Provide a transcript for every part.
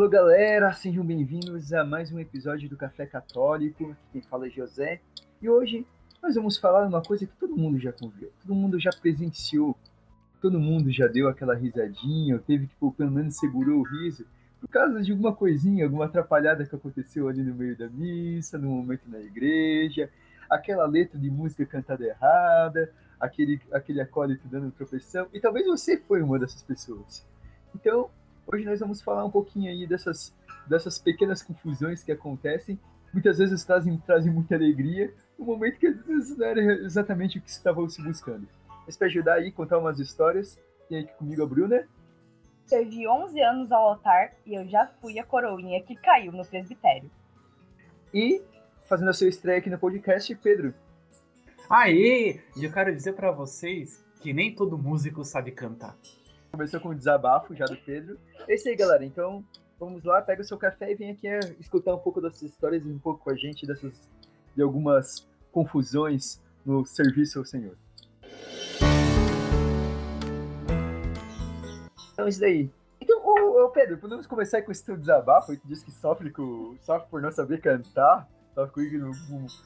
Olá, galera, sejam bem-vindos a mais um episódio do Café Católico. Quem fala é José. E hoje nós vamos falar uma coisa que todo mundo já conviveu, todo mundo já presenciou, todo mundo já deu aquela risadinha, ou teve que, tipo, pelo menos segurou o riso, por causa de alguma coisinha, alguma atrapalhada que aconteceu ali no meio da missa, no momento na igreja, aquela letra de música cantada errada, aquele, aquele acólito dando tropeção, e talvez você foi uma dessas pessoas. Então, hoje nós vamos falar um pouquinho aí dessas, dessas pequenas confusões que acontecem, muitas vezes trazem, trazem muita alegria, no momento que às vezes não era exatamente o que estavam se buscando. Mas para ajudar aí, contar umas histórias, tem aqui comigo a Bruna. Servi 11 anos ao altar e eu já fui a coroinha que caiu no presbitério. E, fazendo a sua estreia aqui no podcast, Pedro. Aê! E eu quero dizer para vocês que nem todo músico sabe cantar. Começou com o desabafo já do Pedro. É isso aí, galera. Então, vamos lá, pega o seu café e vem aqui escutar um pouco dessas histórias e um pouco com a gente dessas de algumas confusões no serviço ao Senhor. Então, isso daí. Então, ô, ô, Pedro, podemos começar com esse teu desabafo? Tu disse que sofre, com, sofre por não saber cantar.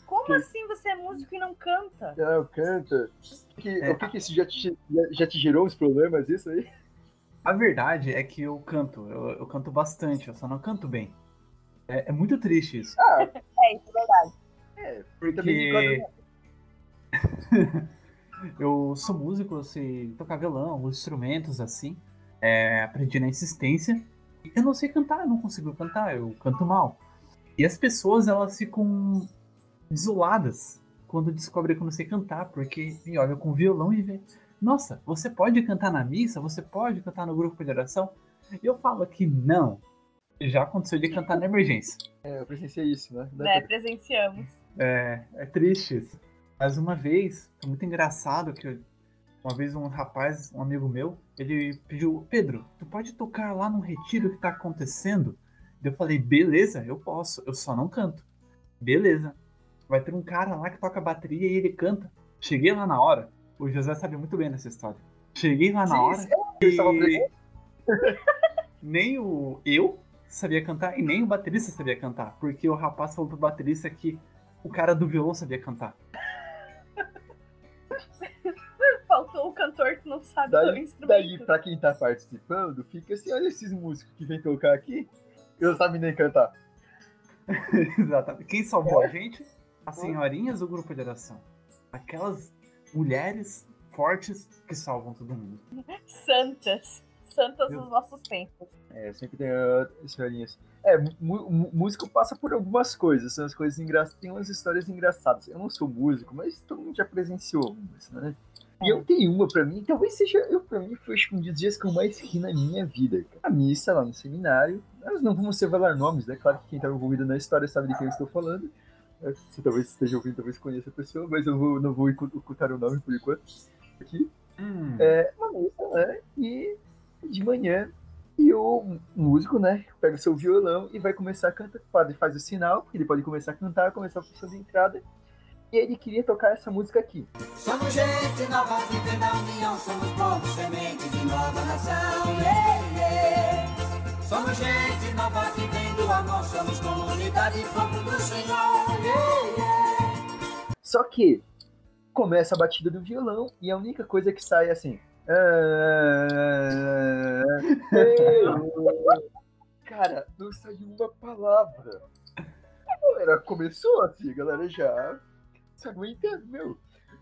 Como que... assim você é músico e não canta? Não, canta. Que, é. O que, que isso já te, já te gerou uns problemas, isso aí? A verdade é que eu canto, eu, eu canto bastante, eu só não canto bem. É, é muito triste isso. Ah. é, isso é verdade. É, porque... eu sou músico, eu sei tocar violão, os instrumentos assim é, aprendi na insistência. Eu não sei cantar, eu não consigo cantar, eu canto mal. E as pessoas, elas ficam desoladas quando descobrem que eu não sei cantar, porque me olham com violão e vê, nossa, você pode cantar na missa, você pode cantar no grupo de oração? E eu falo que não. Já aconteceu de cantar na emergência. É, eu presenciei isso, né? É, presenciamos. É, é triste isso. Mas uma vez, foi muito engraçado que eu uma vez um rapaz, um amigo meu, ele pediu, Pedro, tu pode tocar lá no retiro que tá acontecendo? Eu falei, beleza, eu posso, eu só não canto. Beleza. Vai ter um cara lá que toca bateria e ele canta. Cheguei lá na hora, o José sabe muito bem dessa história. Cheguei lá na hora e nem o eu sabia cantar e nem o baterista sabia cantar, porque o rapaz falou pro baterista que o cara do violão sabia cantar faltou o cantor que não sabe daí, o instrumento. Daí, pra quem tá participando, fica assim, olha esses músicos que vem tocar aqui, e não sabe nem cantar. Exatamente. Quem salvou a gente? As senhorinhas do grupo de oração. Aquelas mulheres fortes que salvam todo mundo. Santas. Santas dos nossos tempos. É, sempre tem uh, senhorinhas. É, músico passa por algumas coisas, são as coisas engraçadas, tem umas histórias engraçadas. Eu não sou músico, mas todo mundo já presenciou, né? E eu tenho uma pra mim, talvez seja, eu pra mim foi um dos dias que eu mais ri na minha vida. A missa lá no seminário, nós não vamos revelar nomes, né? Claro que quem tá envolvido na história sabe de quem eu estou falando. É, você talvez esteja ouvindo, talvez conheça a pessoa, mas eu vou, não vou ocultar o nome por enquanto. Aqui. Hum. É uma missa, né? E de manhã, e o músico, né, pega o seu violão e vai começar a cantar. O padre faz o sinal, ele pode começar a cantar, começar a função de entrada e ele queria tocar essa música aqui. Somos gente nova na união, somos povo semente de nova nação. Somos gente nova amor, somos comunidade povo do Senhor. Só que começa a batida do violão e a única coisa que sai é assim. Cara, não saiu uma palavra. A galera começou assim, a galera já se aguenta, meu.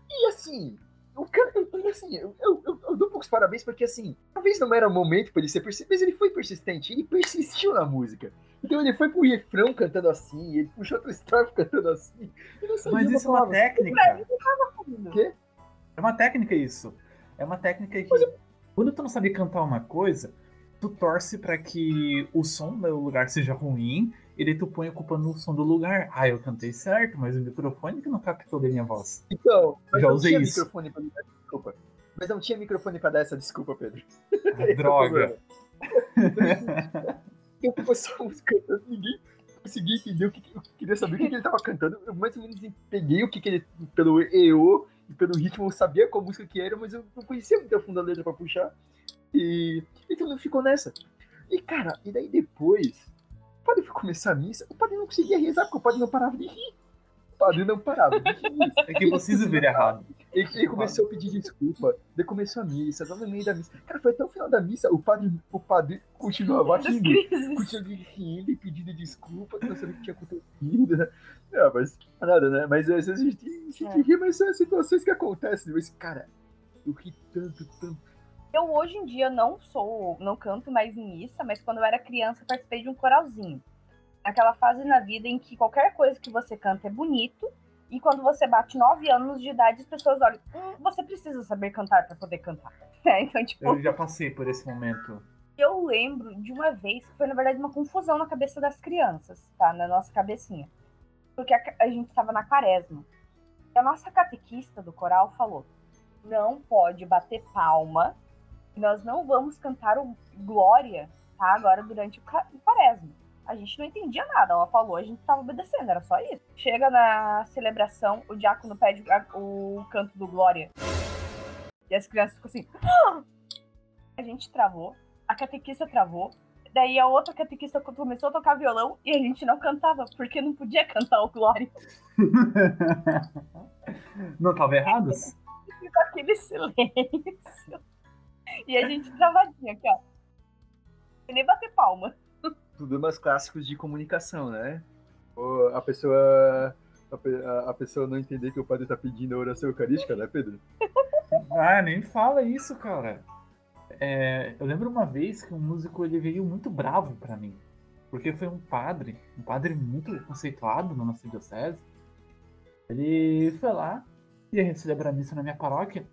E assim, o cara, assim, eu, eu, eu, eu, dou poucos parabéns porque, assim, talvez não era o momento para ele ser persistente, mas ele foi persistente, ele persistiu na música. Então ele foi pro refrão cantando assim, ele puxou outra estrofe cantando assim. Mas isso é uma técnica. O quê? É uma técnica isso. É uma técnica que, mas, quando tu não sabe cantar uma coisa, tu torce para que o som do lugar seja ruim e daí tu põe a culpa no som do lugar. Ah, eu cantei certo, mas o microfone que não captou bem minha voz. Então, já usei isso. Microfone pra dar desculpa. Mas não tinha microfone pra dar essa desculpa, Pedro. Ah, droga. eu estávamos cantando, ninguém conseguia entender o que eu queria saber o que, ele estava cantando. Eu mais ou menos peguei o que, que ele, pelo EO e pelo ritmo, eu sabia qual música que era, mas eu não conhecia muito a fundo a letra pra puxar. E, e tudo ficou nessa. E, cara, e daí depois, o padre foi começar a missa, o padre não conseguia rezar, porque o padre não parava de rir. O padre não parava de rir. É que vocês viram errado. Ele, ele começou a pedir desculpa, daí começou a missa, tava no meio da missa. Cara, foi até o final da missa, o padre, o padre continuava rindo. Continuava rindo e pedindo desculpa, não sabia o que tinha acontecido, né? Não, mas nada, né? Mas às vezes a gente a gente É. ri, mas são as situações que acontecem. Mas, cara, eu ri tanto, tanto. Eu hoje em dia não sou, não canto mais em missa, mas quando eu era criança eu participei de um coralzinho. Aquela fase na vida em que qualquer coisa que você canta é bonito, e quando você bate 9 anos de idade, as pessoas olham, hum, você precisa saber cantar pra poder cantar. É, então, tipo, Eu já passei por esse momento. eu lembro de uma vez que foi, na verdade, uma confusão na cabeça das crianças, tá? Na nossa cabecinha. Porque a, a gente estava na quaresma. E a nossa catequista do coral falou: não pode bater palma, nós não vamos cantar o Glória, tá? Agora durante o, o quaresma. A gente não entendia nada, ela falou, a gente tava obedecendo, era só isso. Chega na celebração, o diácono pede o canto do Glória. E as crianças ficam assim. A gente travou, a catequista travou. Daí a outra catequista começou a tocar violão e a gente não cantava, porque não podia cantar o Glória. Não tava errado? Ficou aquele silêncio. E a gente travadinha aqui, ó. E nem bater palma. Problemas clássicos de comunicação, né? Ou a pessoa. A, a- pessoa não entender que o padre tá pedindo a oração eucarística, né, Pedro? Ah, nem fala isso, cara. É, eu lembro uma vez que um músico ele veio muito bravo pra mim. Porque foi um padre, um padre muito conceituado na nossa diocese. Ele foi lá, ia celebrar a missa na minha paróquia.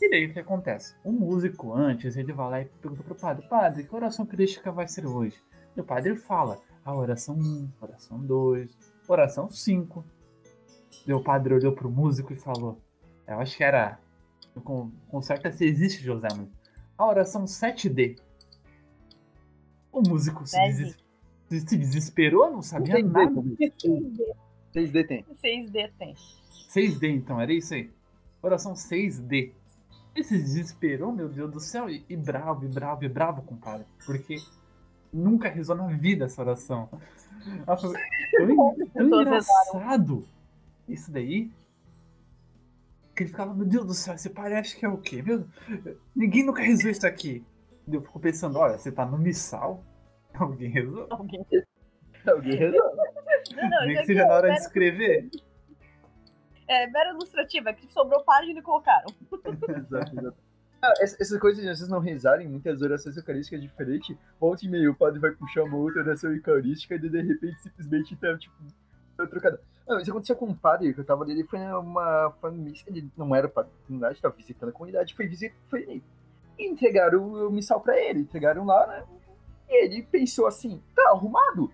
E daí o que acontece? Um músico antes, ele vai lá e pergunta pro padre, padre, que oração crística vai ser hoje? E o padre fala, a oração 1, oração 2, oração 5. E o padre olhou pro músico e falou, eu acho que era. Com, com certeza se existe, José, mas. A oração 7D. O músico se, deses- se- se desesperou, não sabia Tem nada. também. 6D tem. 6D tem. 6D, então, era isso aí. Oração 6D. Ele se desesperou, meu Deus do céu, e, e bravo, e bravo, e bravo, compadre. Porque nunca rezou na vida essa oração. Falou, tão, engraçado isso daí. Que ele ficava, meu Deus do céu, esse parece que é o quê? Meu, ninguém nunca rezou isso aqui. Eu fico pensando, olha, você tá no missal, alguém rezou? Alguém. Alguém rezou. Não, não, Nem que seja na hora de escrever. É, mera ilustrativa, que sobrou página e colocaram. Exato, exato. Ah, essa- essas coisas vocês não rezarem, muitas orações eucarísticas diferentes, volta e meio o padre vai puxar uma outra oração eucarística e de repente simplesmente tá, tipo, tá trocada. Não, isso aconteceu com um padre que eu tava ali, ele foi numa missa, ele não era padre, na verdade, tava visitando a comunidade, foi visitar, foi e entregaram o missal pra ele, entregaram lá, né? E ele pensou assim, tá arrumado?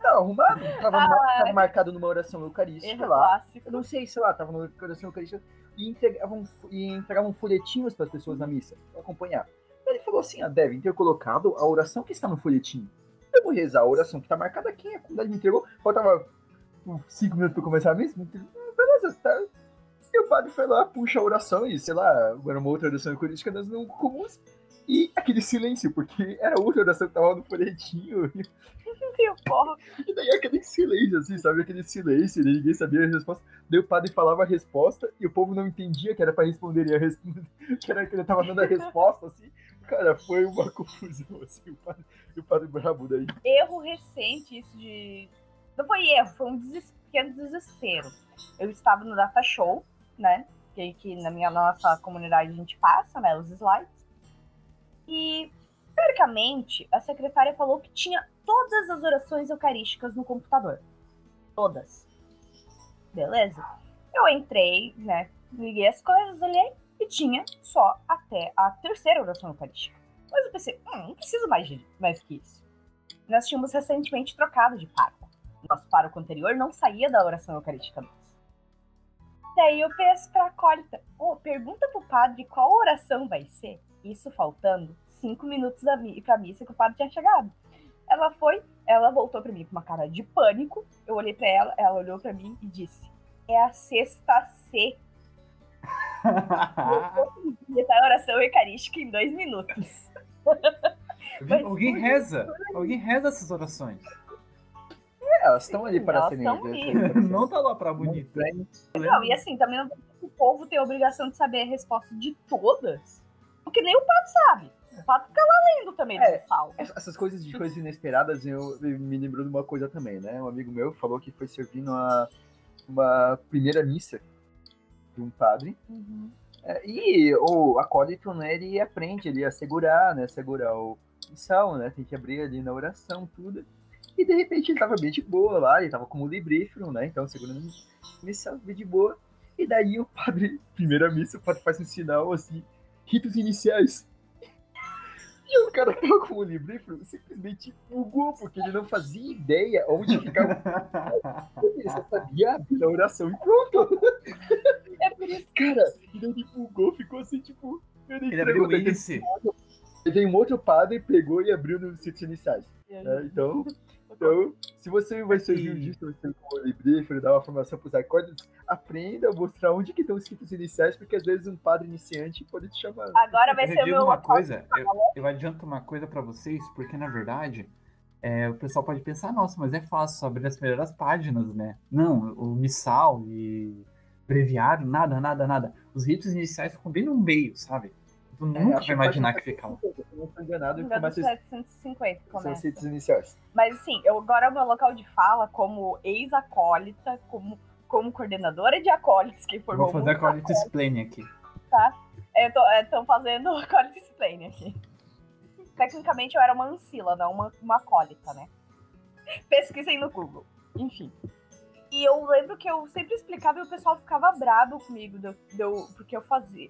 Tá arrumado? Tava, mar- tava marcado numa oração eucarística lá. clássico. Eu não sei, sei lá, tava no coração eucarística e entregavam, e entregavam folhetinhos para as pessoas na missa, para acompanhar. Ele falou assim: ah, devem ter colocado a oração que está no folhetinho. Eu vou rezar a oração que está marcada aqui, a comunidade me entregou. Faltava cinco minutos para começar a missa. me entregou. Ah, Beleza, tá. E o padre foi lá, puxa a oração e, sei lá, era uma outra oração eucarística das não comuns. E aquele silêncio, porque era outra oração que estava no folhetinho. E porra. E daí aquele silêncio, assim, sabe? Aquele silêncio, e ninguém sabia a resposta. Daí o padre falava a resposta e o povo não entendia que era pra responder, e a que era que ele tava dando a resposta, assim. Cara, foi uma confusão, assim, o padre, o padre brabo daí. erro recente isso de. Não foi erro, foi um pequeno desespero. Eu estava no Data Show, né? Que, que na minha nossa comunidade a gente passa, né? Os slides. E, teoricamente, a secretária falou que tinha todas as orações eucarísticas no computador. Todas. Beleza? Eu entrei, né? Liguei as coisas, olhei e tinha só até a terceira oração eucarística. Mas eu pensei, hum, não preciso mais, de, mais que isso. Nós tínhamos recentemente trocado de pároco. Nosso pároco anterior não saía da oração eucarística mais. Daí eu peço pra acólita, ô, pergunta pro padre qual oração vai ser. Isso faltando cinco minutos da mi pra missa que o padre tinha chegado. Ela foi, ela voltou pra mim com uma cara de pânico. Eu olhei pra ela, ela olhou pra mim e disse: É a sexta C. E a oração eucarística em dois minutos. Mas Alguém reza. Alguém reza essas orações. É, elas estão ali para Elas serem. estão ali. Não tá lá pra bonito. Não, e assim, também não o povo tem a obrigação de saber a resposta de todas. Porque nem o pato sabe. O pato fica lá lendo também É. do sal. Essas coisas de coisas inesperadas, eu me lembrou de uma coisa também, né? Um amigo meu falou que foi servindo uma, uma primeira missa de um padre. Uhum. É, e o acólito, né, ele aprende ali a segurar, né? Segurar o missal, né? Tem que abrir ali na oração, tudo. E de repente ele tava bem de boa lá, ele tava como librífero, né? Então segurando o missal, bem de boa. E daí o padre, primeira missa, o padre faz um sinal assim, ritos iniciais. E o cara que tava como livrífero simplesmente bugou, porque ele não fazia ideia onde ficava. Ele só sabia abrir a oração e pronto. É por isso Cara, e ele bugou, ficou assim, tipo. Ele, Ele abriu o índice. veio um outro padre, pegou e abriu nos ritos iniciais. né? Então, então, se você vai servir um E- dia, se você for librífero, dar uma formação pros acordes, aprenda a mostrar onde que estão os ritos iniciais, porque às vezes um padre iniciante pode te chamar. Agora vai eu ser meu uma coisa, eu, eu adianto uma coisa pra vocês, porque na verdade é, o pessoal pode pensar, nossa, mas é fácil só abrir as primeiras páginas, né? Não, o missal e breviário, nada, nada, nada. Os ritos iniciais ficam bem no meio, sabe? Tu É, nunca vai imaginar que fica. Se eu não estou enganado, dos começa 750 são os começa. ritos iniciais. Mas assim, eu agora o meu local de fala como ex-acólita, como, como coordenadora de acólitos que Eu formou vou fazer a quality explain aqui. Eu tô, eu tô fazendo acólita explain aqui. Tecnicamente eu era uma ancila, não uma, uma acólita, né? Pesquisei no Google. Enfim. E eu lembro que eu sempre explicava e o pessoal ficava bravo comigo, porque eu fazia.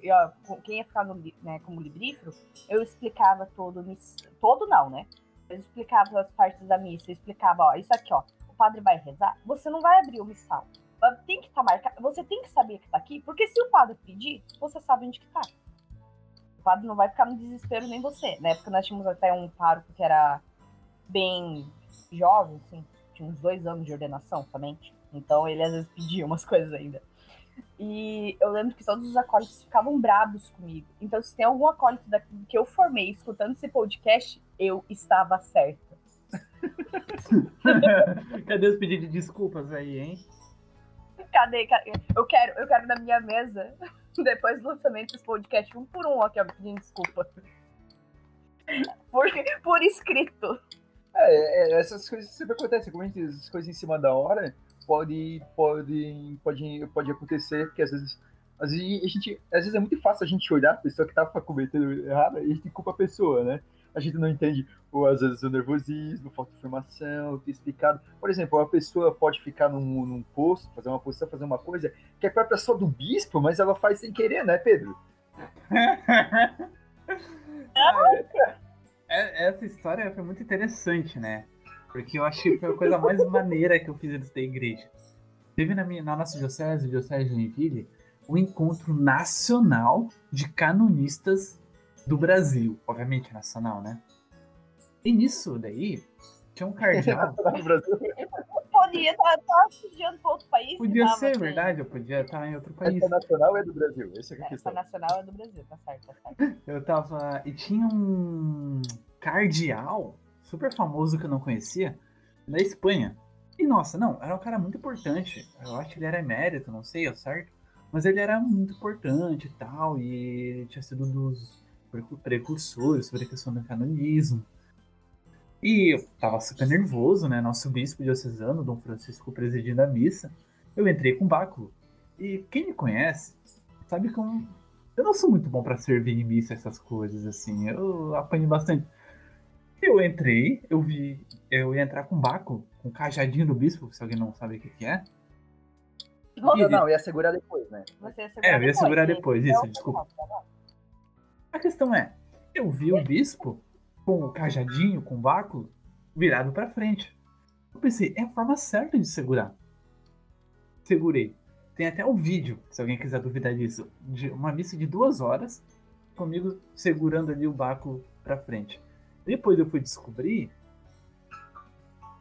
Quem ia ficar no, né, como librífero, eu explicava todo. Todo não, né? Eu explicava as partes da missa, eu explicava, ó, isso aqui, ó. O padre vai rezar, você não vai abrir o missal. Tem que estar marcado. Você tem que saber que tá aqui, porque se o padre pedir, você sabe onde que tá. O padre não vai ficar no desespero nem você. Na época nós tínhamos até um pároco que era bem jovem, assim, tinha uns dois anos de ordenação somente. Então ele às vezes pedia umas coisas ainda. E eu lembro que todos os acólitos ficavam bravos comigo. Então, se tem algum acólito da- que eu formei escutando esse podcast, eu estava certa. Cadê os pedidos de desculpas aí, hein? Cadê? cadê? Eu quero, eu quero na minha mesa, depois do lançamento desse podcast, um por um aqui, ó, pedindo desculpa. Por, por escrito. É, é, essas coisas sempre acontecem. Como a gente diz, essas coisas em cima da hora pode, pode, pode, pode acontecer, porque às vezes, às vezes, a gente, às vezes é muito fácil a gente olhar a pessoa que tá cometendo errado e a gente culpa a pessoa, né? A gente não entende, ou às vezes o nervosismo, falta de informação, ter explicado. Por exemplo, uma pessoa pode ficar num, num posto, fazer uma posição, fazer uma coisa que é própria só do bispo, mas ela faz sem querer, né, Pedro? É- Essa história foi muito interessante, né? Porque eu achei que foi a coisa mais maneira que eu fiz antes da igreja. Teve na, minha, na nossa diocese, Diocese de Joinville, o encontro nacional de canonistas do Brasil. Obviamente nacional, né? E nisso daí, tinha um cardeal. Podia estar tá, viajando para outro país. Podia ser, aqui. verdade, eu podia estar em outro país. essa nacional é do Brasil, essa é a É, Essa questão. nacional é do Brasil, tá certo, tá certo. Eu tava. E tinha um cardeal super famoso que eu não conhecia, da Espanha. E nossa, não, era um cara muito importante. Eu acho que ele era emérito, não sei, é certo? Mas ele era muito importante e tal, e tinha sido um dos precu- precursores sobre a questão do canonismo. E eu tava super nervoso, né? Nosso bispo diocesano, Dom Francisco, presidindo a missa. Eu entrei com báculo. E quem me conhece sabe que eu, eu não sou muito bom pra servir em missa essas coisas, assim. Eu apanhei bastante. Eu entrei, eu vi. Eu ia entrar com báculo, com cajadinho do bispo, se alguém não sabe o que, que é. Não, não, ia segurar depois, né? Você ia segurar É, eu ia segurar né? depois, Então, isso, desculpa. A questão é, eu vi o bispo com o cajadinho, com o báculo, virado pra frente. Eu pensei, é a forma certa de segurar. Segurei. Tem até o vídeo, se alguém quiser duvidar disso, de uma missa de duas horas, comigo segurando ali o báculo pra frente. Depois eu fui descobrir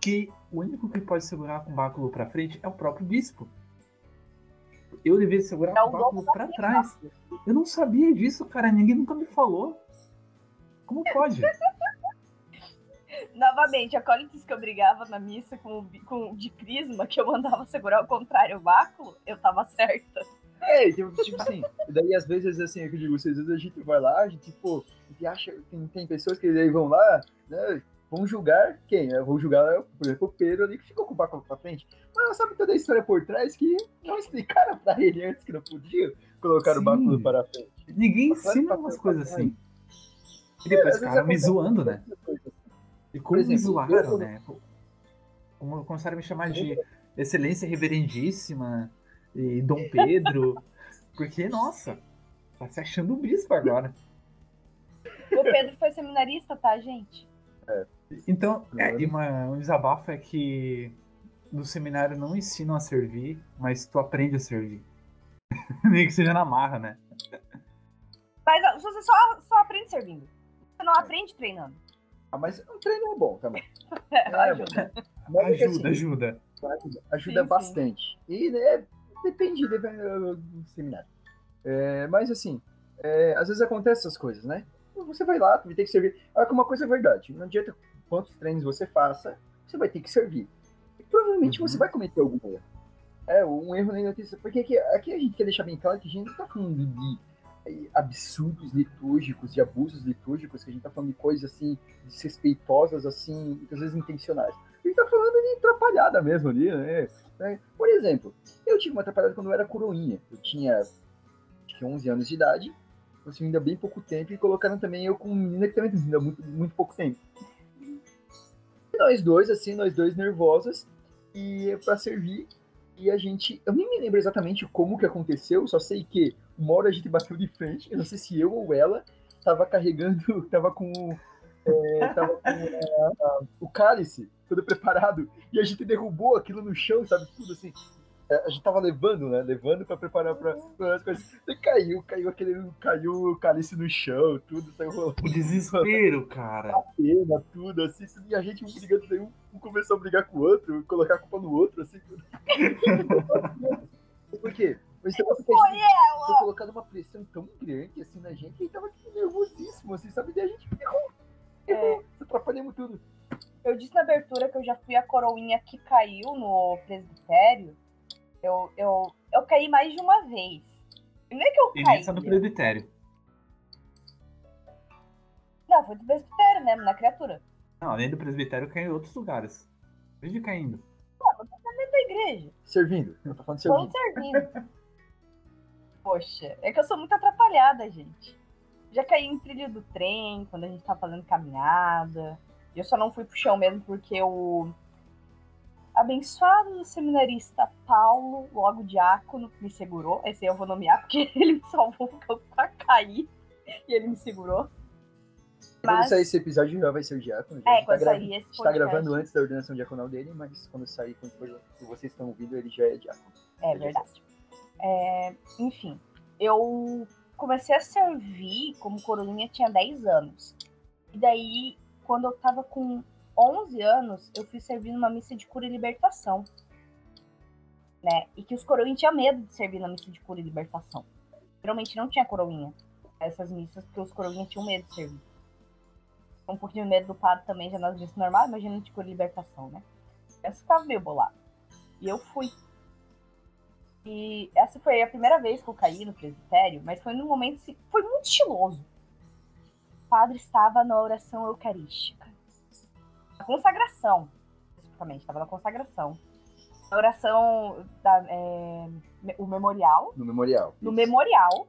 que o único que pode segurar com o báculo pra frente é o próprio bispo. Eu devia segurar É com o báculo pra trás. Eu não sabia disso, cara. Ninguém nunca me falou. Como pode? Novamente, a Colitis que eu brigava na missa com, com de crisma, que eu mandava segurar o contrário o báculo, eu tava certa. É, tipo, tipo assim, daí às vezes assim, é eu digo, às vezes a gente vai lá, a gente, pô, a gente acha, tem, tem pessoas que aí vão lá, né, vão julgar quem? Né? Vão julgar, por exemplo, o Pedro ali que ficou com o báculo pra frente. Mas não sabe toda a história por trás que não explicaram pra ele antes que não podia colocar Sim. o báculo para frente. Ninguém ensina pra- umas coisas assim. E É, depois vezes ficaram me zoando, né? coisa. E como me exemplo, zoaram, eu- né? Como começaram a me chamar de Excelência Reverendíssima e Dom Pedro. Porque, nossa, tá se achando um bispo agora. O Pedro foi seminarista, tá, gente? Então, é, e uma- um desabafo é que no seminário não ensinam a servir, mas tu aprende a servir. Nem que seja na marra, né? Mas você só, só aprende servindo. Você não aprende treinando. Ah, mas um treino é bom também. É, É, ajuda. É Ajuda, assim, ajuda. ajuda, ajuda Sim, sim. bastante. E né, depende depende do seminário. É, mas assim, é, às vezes acontece essas coisas, né? Você vai lá, ter que servir. Que uma coisa é verdade, não adianta quantos treinos você faça, você vai ter que servir. E provavelmente Uhum. você vai cometer algum erro. É, um erro na notícia. Porque aqui, aqui a gente quer deixar bem claro que a gente não tá falando de eh, absurdos litúrgicos, de abusos litúrgicos, que a gente tá falando de coisas assim, desrespeitosas, assim, muitas vezes intencionais. Gente tá falando de atrapalhada mesmo ali, né? né? Por exemplo, eu tive uma atrapalhada quando eu era coroinha. Eu tinha acho que 11 anos de idade, assim, ainda bem pouco tempo, e colocaram também eu com menina que também ainda muito, muito pouco tempo. E nós dois, assim, nós dois nervosos, e pra servir, e a gente, eu nem me lembro exatamente como que aconteceu, só sei que uma hora a gente bateu de frente, eu não sei se eu ou ela tava carregando, tava com, é, tava com o cálice todo preparado, e a gente derrubou aquilo no chão, sabe, tudo assim. É, A gente tava levando, né? Levando pra preparar pra, pra as coisas. E caiu, caiu aquele. Caiu o cálice no chão, tudo, saiu rolando O desespero, cara. pena, tudo, assim, e a gente um brigando, daí um, um começou a brigar com o outro, colocar a culpa no outro, assim. tudo. Por quê? Mas então, porque a gente foi colocando uma pressão tão grande assim na gente, que a gente tava tipo, nervosíssimo, assim, sabe? Daí a gente errou. Errou. Atrapalhamos tudo. Eu disse na abertura que eu já fui a coroinha que caiu no presbitério. Eu, eu, eu caí mais de uma vez. Não é que eu E caí. nessa no presbitério. Não, foi do presbitério mesmo, na criatura. Não, além do presbitério, caiu em outros lugares. Vive caindo. Da igreja. Servindo. Eu tô falando de Vamos servindo. servindo. Poxa, é que eu sou muito atrapalhada, gente. Já caí em trilho do trem, quando a gente tava fazendo caminhada. Eu só não fui pro chão mesmo porque o abençoado seminarista Paulo, logo diácono, me segurou. Esse eu vou nomear porque ele me salvou porque eu pra cair e ele me segurou. Quando Mas- sair esse episódio já vai ser o diácono. já. A É, tá quando gra- sair esse A gente tá podcast. gravando antes da ordenação diaconal dele, mas quando sair, quando vocês estão ouvindo, ele já é diácono. É verdade. É, enfim, eu comecei a servir como coroinha tinha 10 anos. E daí, quando eu tava com 11 anos, eu fui servir numa missa de cura e libertação. Né? E que os coroinhas tinham medo de servir na missa de cura e libertação. Geralmente não tinha coroinha essas missas, porque os coroinhas tinham medo de servir. Um pouquinho de medo do padre também, já nas missas normais, imagina de cura e libertação, né? Eu ficava meio bolado. E eu fui. E essa foi a primeira vez que eu caí no presbitério, mas foi num momento assim, foi muito estiloso. Padre estava na oração eucarística. Na consagração, especificamente, estava na consagração. Na oração da, é, o memorial, No memorial. no Isso. memorial,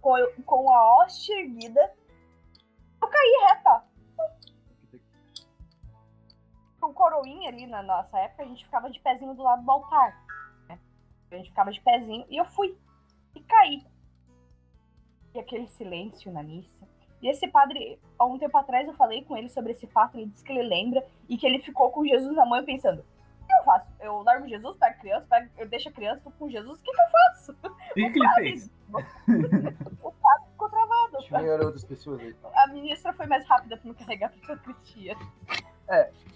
com, com a hóstia erguida, eu caí reta. O coroinha ali na nossa época, a gente ficava de pezinho do lado do altar. né? A gente ficava de pezinho e eu fui. E caí. E aquele silêncio na missa. E esse padre, há um tempo atrás eu falei com ele sobre esse fato, ele disse que ele lembra e que ele ficou com Jesus na mão pensando: o que eu faço? Eu largo Jesus, pego a criança, pego, eu deixo a criança, tô com Jesus, o que, que eu faço? E o que ele fez? Ficou travado. Outras pessoas aí. A ministra foi mais rápida pra me carregar pra sua Cristia.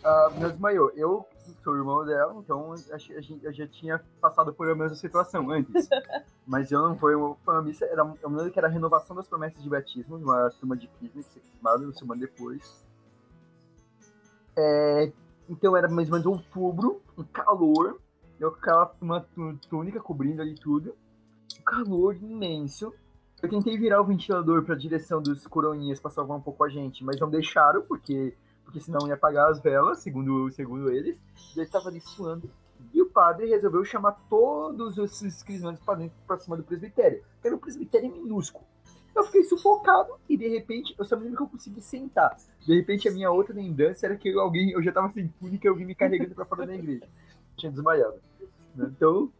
Ah, meu desmaiou. Eu sou irmão dela, então a gente- a gente- eu já tinha passado por a mesma situação antes. Mas eu não foi uma, missa, era, eu me lembro que era a renovação das promessas de batismo, uma turma de crisma que se queimava uma semana depois. É, então era mais ou menos outubro, um calor, eu com aquela uma túnica cobrindo ali tudo, um calor imenso. Eu tentei virar o ventilador para a direção dos coroinhas para salvar um pouco a gente, mas não deixaram, porque, porque senão ia apagar as velas, segundo, segundo eles. E ele estava ali suando. E o padre resolveu chamar todos esses crismandos para dentro, para cima do presbitério. Que era um presbitério minúsculo. Eu fiquei sufocado e de repente, eu só me lembro que eu consegui sentar. De repente, a minha outra lembrança era que alguém, eu já tava sem túnica e alguém me carregando pra fora da igreja. Tinha desmaiado. Então,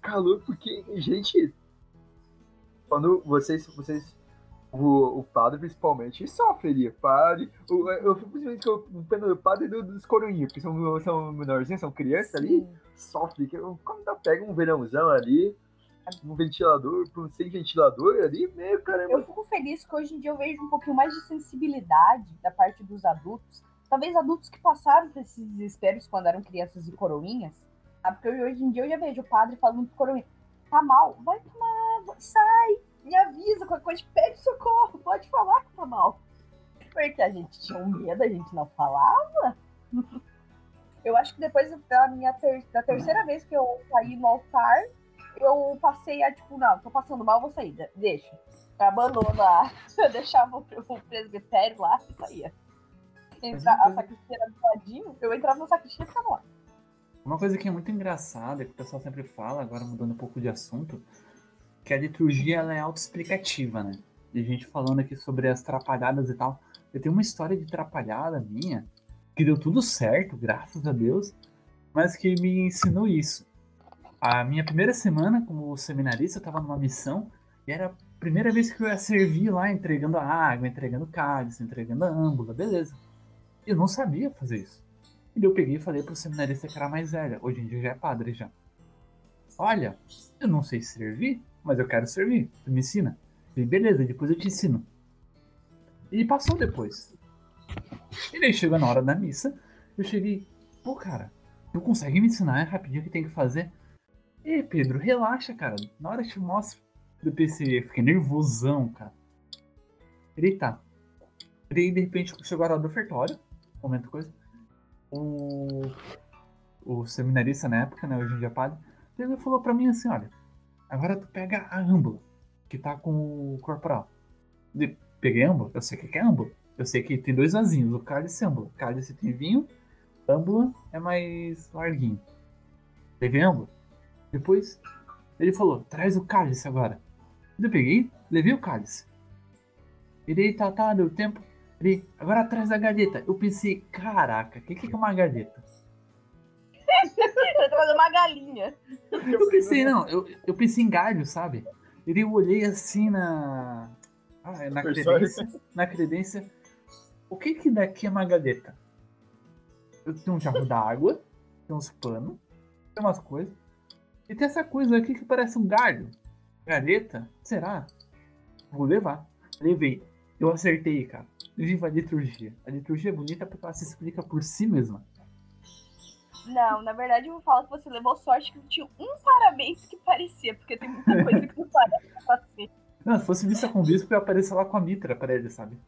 calor, porque, gente, quando vocês, vocês o, o padre principalmente sofre Padre, o, eu fico principalmente o pena do padre do, dos coroinhos, porque são, são menorzinhos, são crianças ali, sofre. Quando tá, pega um verãozão ali, um ventilador, sem ventilador ali, meio caramba. Eu fico feliz que hoje em dia eu vejo um pouquinho mais de sensibilidade da parte dos adultos. Talvez adultos que passaram por esses desesperos quando eram crianças e coroinhas. Sabe? Porque hoje em dia eu já vejo o padre falando pro coroinha, tá mal, vai tomar sai, me avisa, qualquer coisa, pede socorro, pode falar que tá mal. Porque a gente tinha um medo, a gente não falava. Eu acho que depois da minha ter da terceira vez que eu saí no altar, eu passei a, tipo, não, tô passando mal, vou sair, deixa. Eu abandona, eu deixava o, presbitério lá e saía. Entra, a sacristia era do ladinho, eu entrava na sacristia e ficava lá. Uma coisa que é muito engraçada, que o pessoal sempre fala, agora mudando um pouco de assunto, que a liturgia ela é autoexplicativa, né? E a gente falando aqui sobre as trapalhadas e tal. Eu tenho uma história de trapalhada minha, que deu tudo certo, graças a Deus, mas que me ensinou isso. A minha primeira semana como seminarista, eu estava numa missão e era a primeira vez que eu ia servir lá, entregando a água, entregando cálice, entregando a âmbula, beleza. Eu não sabia fazer isso. E eu peguei e falei pro seminarista que era mais velha, hoje em dia já é padre já. Olha, eu não sei servir, mas eu quero servir, tu me ensina. E beleza, depois eu te ensino. E passou depois. E daí chegou na hora da missa, eu cheguei, pô cara, tu consegue me ensinar é rapidinho o que tem que fazer? E Pedro, relaxa, cara. Na hora eu te mostro. Do PC, eu fiquei nervosão, cara. Eita. E daí, de repente, chegou a hora do ofertório. Momento coisa. O, o seminarista na época, né, hoje em dia padre, ele falou pra mim assim, olha, agora tu pega a âmbula, que tá com o corporal. De, peguei a âmbula, eu sei o que é âmbula. Eu sei que tem dois vasinhos, o cálice e âmbula. Cálice tem vinho, âmbula é mais larguinho. Teve âmbula? Depois, ele falou: traz o cálice agora. Eu peguei, levei o cálice. Ele, tá, tá, deu tempo. Ele, agora traz a galheta. Eu pensei, caraca, o que, que é uma galheta? eu trazer uma galinha. Eu pensei, não, eu, eu pensei em galho, sabe? Ele eu olhei assim na. Ah, na credência. Na credência. O que que daqui é uma galheta? Eu tenho um jarro d'água, tem uns panos, tem umas coisas. E tem essa coisa aqui que parece um galho. Galeta? Será? Vou levar. Levei. Eu acertei, cara. Viva a liturgia. A liturgia é bonita porque ela se explica por si mesma. Não, na verdade eu vou falar que você levou sorte que tinha um paramento que parecia, porque tem muita coisa que não parece assim. Não, se fosse missa com bispo, eu ia aparecer lá com a mitra pra ele, sabe?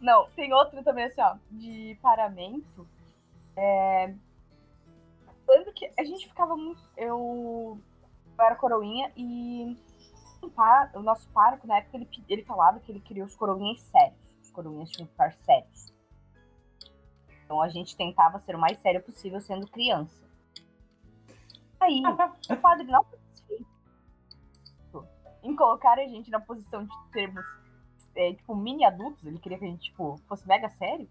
Não, tem outro também assim, ó, de paramento. É, lembro que a gente ficava muito. Eu, eu era coroinha e o nosso pároco, na época, ele, ele falava que ele queria os coroinhas sérios. Os coroinhas tinham que ficar sérios. Então a gente tentava ser o mais sério possível sendo criança. Aí, o padre não em colocar a gente na posição de termos, é, tipo, mini adultos, ele queria que a gente, tipo, fosse mega sério.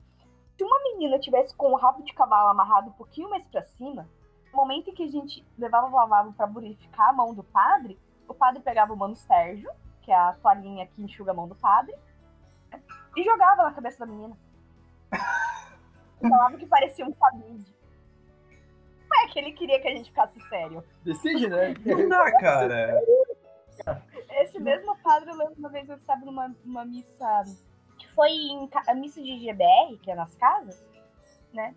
Se uma menina tivesse com o rabo de cavalo amarrado um pouquinho mais para cima, no momento em que a gente levava o lavabo para purificar a mão do padre, o padre pegava o mano Sérgio, que é a toalhinha que enxuga a mão do padre, e jogava na cabeça da menina. falava que parecia um cabide. Não é que ele queria que a gente ficasse sério. Decide, né? Não dá, cara. Esse mesmo padre, eu lembro uma vez eu estava numa, numa missa que foi em, a missa de GBR, que é nas casas, né?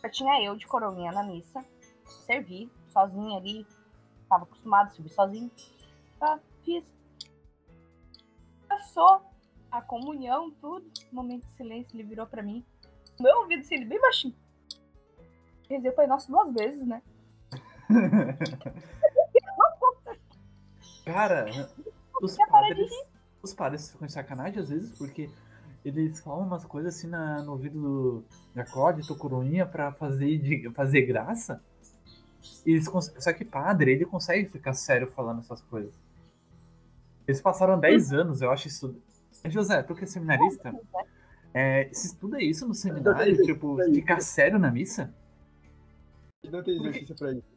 Só tinha eu de coroinha na missa. Servi, sozinha ali. Tava acostumado a servir sozinho. Tá, fiz. Passou. a comunhão, tudo. Momento de silêncio, ele virou pra mim. Meu ouvido, assim, ele bem baixinho. Rezei o Pai Nosso duas vezes, né? Cara, os padres, os padres ficam de sacanagem às vezes, porque eles falam umas coisas assim na, no ouvido do Jacó, de Tocoroinha, pra fazer, de, fazer graça. Eles, só que padre, ele consegue ficar sério falando essas coisas. Eles passaram 10 anos, eu acho isso. José, tu que é seminarista, é, se estuda isso no seminário, tipo, ficar sério na missa? Não tem exercício pra isso.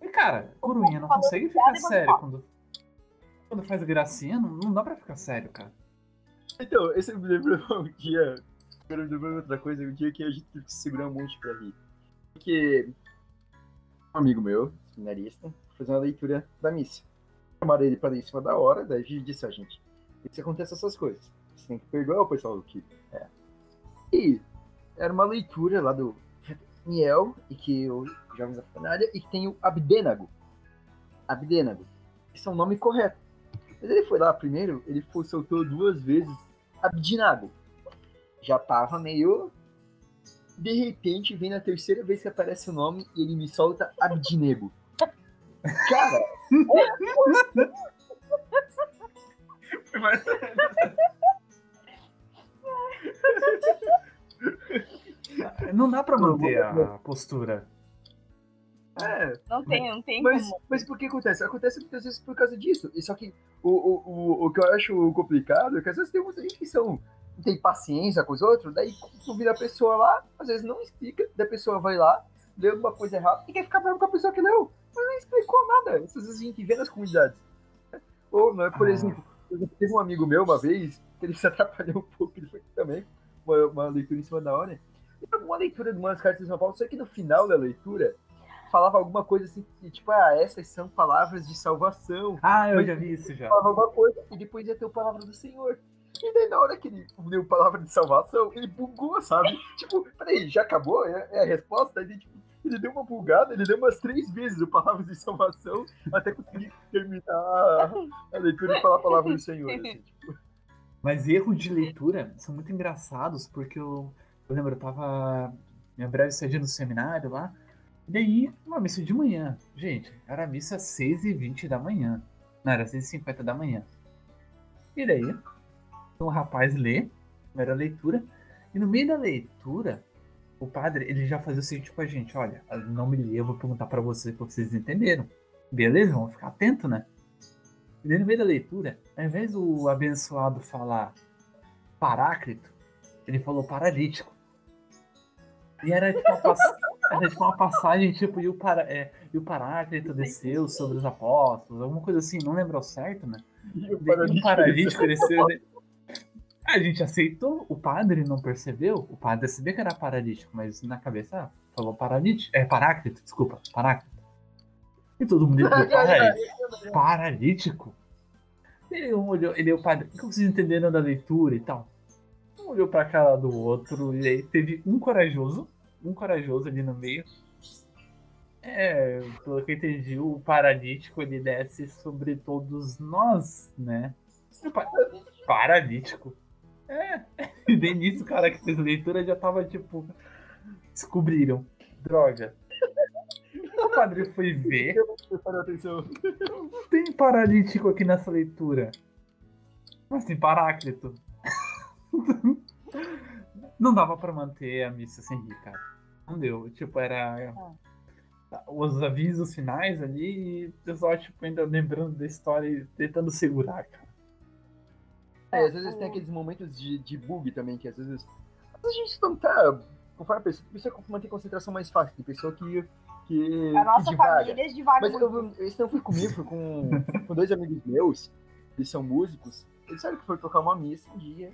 E, cara, Coruinha não consegue ficar sério quando, quando faz gracinha, não, não dá pra ficar sério, cara. Então, esse me lembrou um dia. Agora me lembrou outra coisa, um dia que a gente teve que se segurar um monte pra rir. Porque um amigo meu, seminarista, fazer uma leitura da missa. Chamaram ele pra ler em cima da hora, daí a gente disse, ó, gente, se acontece essas coisas. Você tem que perdoar o pessoal do que. É. E era uma leitura lá do Niel, e que o Jovens da Fanária, e tem o Abdênago. Abdênago. Esse é o nome correto. Mas ele foi lá primeiro, ele foi, soltou duas vezes Abdinago. Já tava meio. De repente, vem na terceira vez que aparece o nome e ele me solta Abdinego. Cara, Não dá pra manter a postura. É. Não tem, não tem Mas, como. mas por que acontece? Acontece muitas vezes por causa disso. E só que o, o, o, o que eu acho complicado é que às vezes tem muita gente que são, tem paciência com os outros, daí tu vira a pessoa lá, às vezes não explica, daí a pessoa vai lá, lê alguma coisa errada e quer ficar bravo com a pessoa que leu. Mas não explicou nada. Essas vezes a gente vê nas comunidades. Ou, não é, por Ah. exemplo, teve um amigo meu uma vez, que ele se atrapalhou um pouco, ele foi também, uma, uma leitura em cima da hora. Uma leitura de umas cartas de São Paulo, só que no final da leitura falava alguma coisa assim, tipo, ah, essas são palavras de salvação. Ah, eu Mas- já vi isso já. Falava alguma coisa e depois ia ter o palavra do Senhor. E daí na hora que ele deu palavra de salvação, ele bugou, sabe? tipo, peraí, já acabou? É, é a resposta? Aí, tipo, ele deu uma bugada, ele deu umas três vezes o palavra de salvação até conseguir terminar a, a leitura e falar a palavra do Senhor. assim, tipo. Mas erros de leitura são muito engraçados, porque eu, eu lembro, eu tava minha breve saída no seminário lá, e daí uma missa de manhã. Gente, era a missa às 6h20 da manhã. Não, era 6h50 da manhã. E daí, um rapaz lê, primeira leitura, e no meio da leitura, o padre, ele já fazia o seguinte com a gente, olha, não me lê, eu vou perguntar pra vocês pra vocês entenderam. Beleza? Vamos ficar atento, né? E daí no meio da leitura, ao invés do abençoado falar paráclito, ele falou paralítico. E era tipo uma, pass- era tipo uma passagem, tipo, e o, para... é, e o paráclito desceu sobre os apóstolos, alguma coisa assim, não lembro ao certo, né? E o E paralítico desceu. né? A gente aceitou, o padre não percebeu, o padre sabia que era paralítico, mas na cabeça ah, falou paralítico, é paráclito, desculpa, paráclito. E todo mundo falou, "Parai- paralítico? Ele olhou, ele o padre, o que vocês entenderam da leitura e tal? Um olhou pra cara do outro, e aí teve um corajoso, um corajoso ali no meio. É, pelo que eu entendi, o paralítico ele desce sobre todos nós, né? Pa- paralítico. É. E daí nisso, o cara que fez leitura já tava tipo. Descobriram. Droga. O padre foi ver. Tem paralítico aqui nessa leitura. Mas tem paráclito. Não dava pra manter a missa sem rir, cara. Não deu. Tipo, era. Os avisos finais ali e o pessoal, tipo, ainda lembrando da história e tentando segurar, cara. É, às vezes tem aqueles momentos de, de bug também, que às vezes, às vezes a gente não tá. Conforme a pessoa, a pessoa mantém concentração mais fácil. Tem pessoa que. que A nossa que divaga. família é devagar. Mas eu, esse não foi comigo, foi com, com dois amigos meus, eles são músicos. Eles disseram que foram tocar uma missa um dia.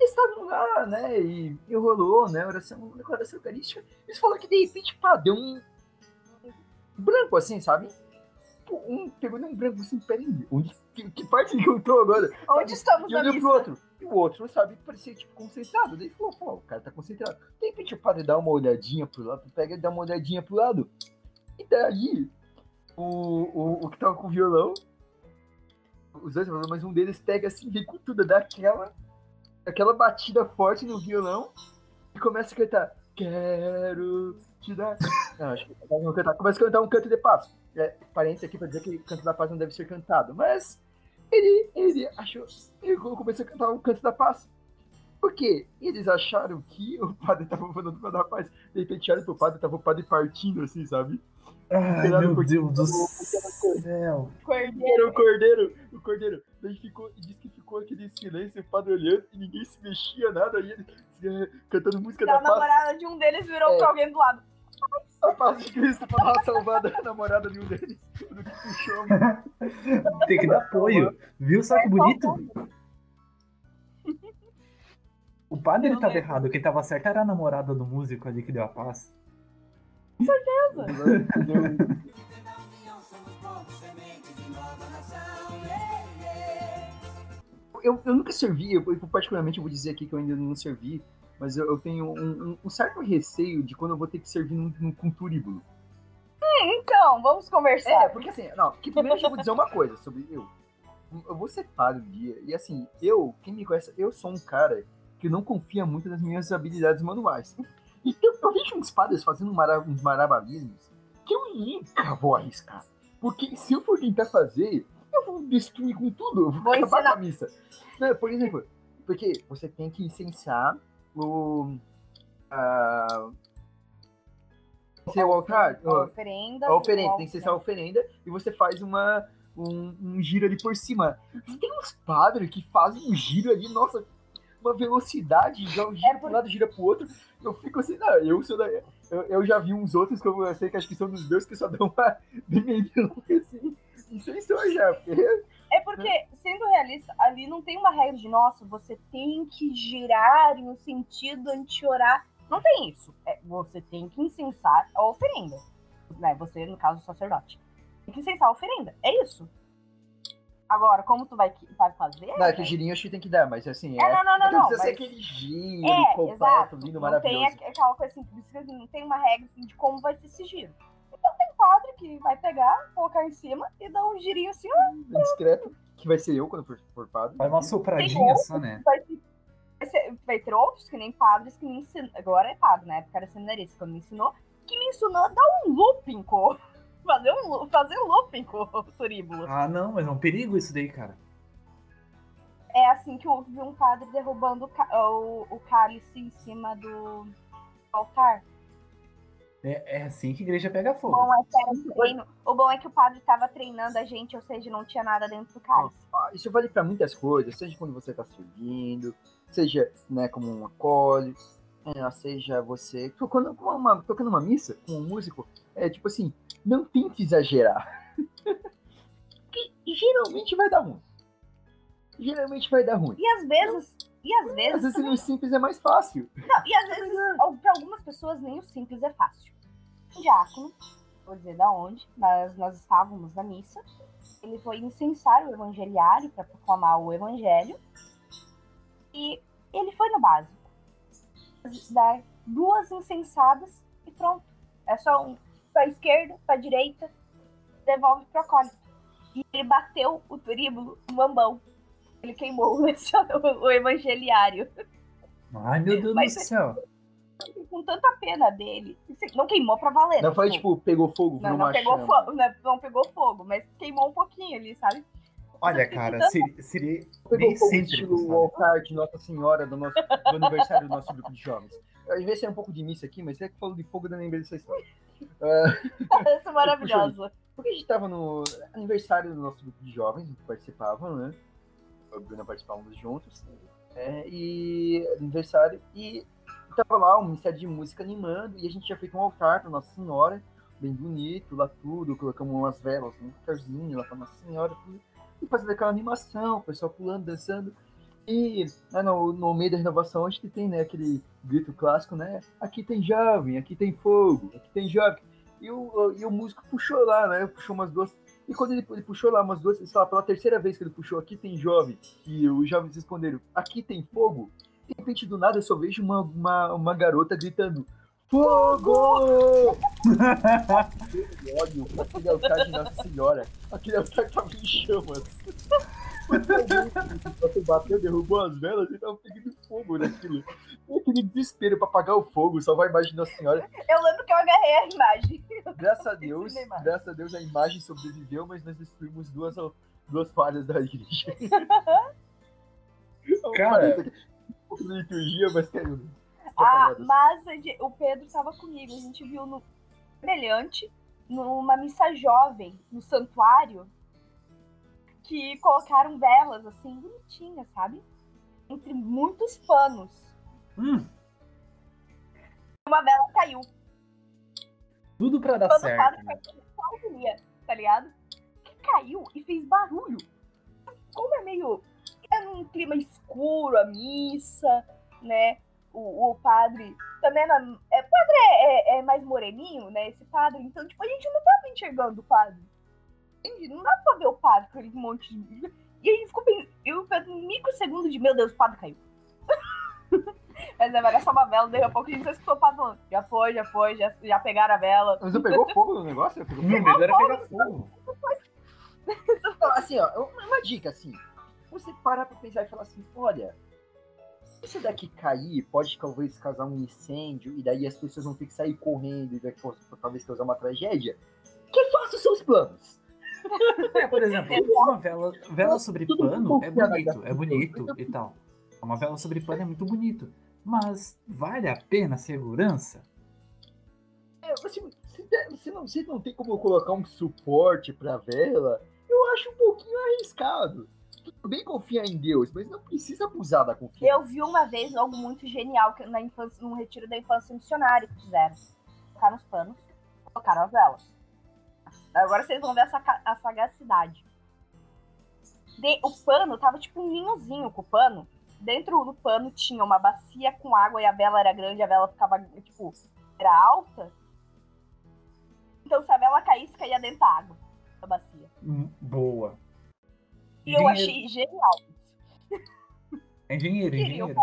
Eles estavam lá, né? E, e rolou, né? Oração, declaração eucarística. Eles falaram que de repente, pá, deu um branco assim, sabe? Pô, Um pegou num branco assim, peraí, onde, que, que parte que eu tô agora? Onde estamos E na olhou pro outro. E o outro, sabe, parecia, tipo, concentrado. Daí falou, pô, o cara tá concentrado. De repente o padre dá uma olhadinha pro lado, pega e dá uma olhadinha pro lado. E daí, o, o, o que tava com o violão Os dois, mas um deles pega assim, vem com tudo, dá aquela, aquela batida forte no violão e começa a cantar. Quero te dar. Não, acho que não cantar. Começa a cantar um canto de paz. É, aqui pra dizer que canto da paz não deve ser cantado. Mas ele, ele achou. Ele começou a cantar o canto da paz. Por quê? Eles acharam que o padre tava falando pra dar paz. De repente olharam pro padre, tava o padre partindo assim, sabe? Ai, meu Deus do céu. Cordeiro. O cordeiro, o cordeiro. Daí ficou, disse que ficou aquele silêncio, o padre olhando e ninguém se mexia, nada. E ele eh, cantando música da a paz. namorada de um deles virou É. pra alguém do lado. A paz de Cristo pra dar uma salvada a namorada de um deles. Puxou. Tem que dar apoio. Viu só que bonito? O padre ele Não tava lembro. errado. Quem tava certo era a namorada do músico ali que deu a paz. Eu, eu nunca servi, eu, particularmente eu vou dizer aqui que eu ainda não servi, mas eu, eu tenho um, um- um certo receio de quando eu vou ter que servir num, num, com turíbulo. Então, vamos É, conversar. porque assim, não, porque primeiro eu vou dizer uma coisa sobre eu. Eu vou ser padre um dia, e assim, eu, quem me conhece, eu sou um cara que não confia muito nas minhas habilidades manuais. Então eu vejo uns padres fazendo mara- uns maravilhismos que eu nunca vou arriscar. Porque se eu for tentar fazer, eu vou destruir com tudo, eu vou, Vou acabar ensinar. com a missa. Né, Por exemplo, porque você tem que incensar o. a seu altar. A oferenda. A oferenda, tem que ser a oferenda e você faz uma, um, um giro ali por cima. Tem uns padres que fazem um giro ali, nossa, uma velocidade, já um gira É para por- um lado, gira pro outro. Eu fico assim, não, eu sou da. Eu, eu já vi uns outros que eu sei que acho que são dos meus que só dão uma dimensão assim. Isso sou já, porque É porque, sendo realista, ali não tem uma regra de, nossa, você tem que girar em um sentido anti-orar. Não tem isso. É, você tem que incensar a oferenda. Né? Você, no caso, o sacerdote. Tem que incensar a oferenda. É isso. Agora, como tu vai, vai fazer? Não, é que o girinho acho que tem que dar, mas assim, É, não, não, não, não não, precisa ser mas- aquele giro É, completo, exato. lindo, Não tem maravilhoso. aqu- aquela coisa assim, que não tem uma regra assim, de como vai ser esse giro. Então tem padre que vai pegar, colocar em cima e dar um girinho assim, ó, Bem discreto, que vai ser eu quando for, for padre. Vai uma sopradinha só, né? vai, ter- vai, ser- vai ter outros que nem padres que me ensinam. Agora é padre, na época era seminarista quando me ensinou, que me ensinou a dar um looping com. Fazer um, fazer um looping com o turíbulo. Ah, não, mas é um perigo isso daí, cara. É assim que vi um padre derrubando o, o, o cálice em cima do altar. É, é assim que a igreja pega fogo. bom, é o bom é que o padre tava treinando a gente, ou seja, não tinha nada dentro do cálice. Ah, Isso vale para muitas coisas, seja quando você está servindo, seja né, como um acólito, é, seja você tocando uma, uma- tocando uma missa com um músico, é tipo assim, não tente exagerar. Porque geralmente vai dar ruim. Geralmente vai dar ruim. E às vezes. E às Às vezes. vezes no simples é mais fácil. Não, e às vezes, al- pra algumas pessoas, nem o simples é fácil. Um diácono, vou dizer da onde, mas nós estávamos na missa. Ele foi incensar o evangeliário para proclamar o evangelho. E ele foi no básico. Dar duas incensadas e pronto. É só um pra esquerda, pra direita, devolve pro acólito. E ele bateu o turíbulo no bambão. Ele queimou o, o evangeliário. Ai, meu Deus Mas- do céu. com tanta pena dele. Não queimou pra valer. Não foi tipo, pegou fogo, não, não pegou chama. fogo, não, não pegou fogo, mas queimou um pouquinho ali, sabe? Olha, cara, fica seria, seria bem cêntrico, sabe? o altar de Nossa Senhora do, nosso, do aniversário do nosso grupo de jovens. Às vezes é um pouco de missa aqui, mas é que falou de fogo, eu não lembrei dessa história. Isso é maravilhoso. Porque a gente tava no aniversário do nosso grupo de jovens, a gente participava, né? Eu e a Bruna participávamos juntos. é, e aniversário, e tava lá o Ministério de Música animando, e a gente tinha feito um altar pra Nossa Senhora, bem bonito, lá tudo, colocamos umas velas, um altarzinho lá pra Nossa Senhora, tudo, e fazendo aquela animação, o pessoal pulando, dançando. E né, no, no meio da renovação a gente tem né, aquele grito clássico, né? Aqui tem jovem, aqui tem fogo, aqui tem jovem. E o, e o músico puxou lá, né? Puxou umas duas. E quando ele, ele puxou lá umas duas, sei lá, pela terceira vez que ele puxou, aqui tem jovem. E os jovens responderam, aqui tem fogo. De repente, do nada, eu só vejo uma, uma, uma garota gritando, fogo! E olha, aquele altar de Nossa Senhora, aquele altar tava em chamas. Você bateu, derrubou as velas e tava pegando fogo naquilo. E aquele desespero pra apagar o fogo, só vai imaginar a senhora. Eu lembro que eu agarrei a imagem. Graças a Deus, imagem. graças a Deus a imagem sobreviveu, mas nós destruímos duas, duas falhas da igreja. Cara. Liturgia, mas caiu. né? Ah, mas o Pedro estava comigo. A gente viu no brilhante, numa missa jovem, no santuário, que colocaram velas assim, bonitinhas, sabe? Entre muitos panos. Hum, Uma vela caiu. tudo pra dar Quando o certo. padre né? caiu, tá ligado? Que caiu e fez barulho. Como é meio. É num clima escuro a missa, né? O, o padre também era. É, padre é, é- é mais moreninho, né? Esse padre. Então, tipo, a gente não tava enxergando o padre. Entende? Não dá pra ver o padre com aquele monte de. E aí ficou bem. Eu, um microsegundo de meu Deus, o padre caiu. Mas era só uma vela, daí a pouco a gente só escutou o padre falando. Já foi, já foi, já, já pegaram a vela. Mas você pegou fogo no negócio? Pegou Meu medo era pegar fogo. Assim, ó, uma, uma dica, assim. Você parar pra pensar e falar assim, olha, se isso daqui cair, pode talvez causar um incêndio, e daí as pessoas vão ter que sair correndo, e daí talvez causar uma tragédia. Que faça os seus planos. É, por exemplo, uma vela, vela sobre pano é bonito, gasta. é bonito e tal. Uma vela sobre pano é muito bonito. Mas vale a pena a segurança? É, você, você, você não, você não tem como colocar um suporte pra vela, eu acho um pouquinho arriscado. Tudo bem confiar em Deus, mas não precisa abusar da confiança. Eu vi uma vez algo muito genial que na infância, num retiro da infância missionária que fizeram. Colocaram os panos, colocaram as velas. Agora vocês vão ver a, a sagacidade. De- o pano tava tipo um ninhozinho com o pano. Dentro do pano tinha uma bacia com água e a vela era grande, a vela ficava, tipo, era alta. Então se a vela caísse, caía dentro da água, da bacia. Hum, Boa. E eu achei genial. É engenheiro, engenheiro.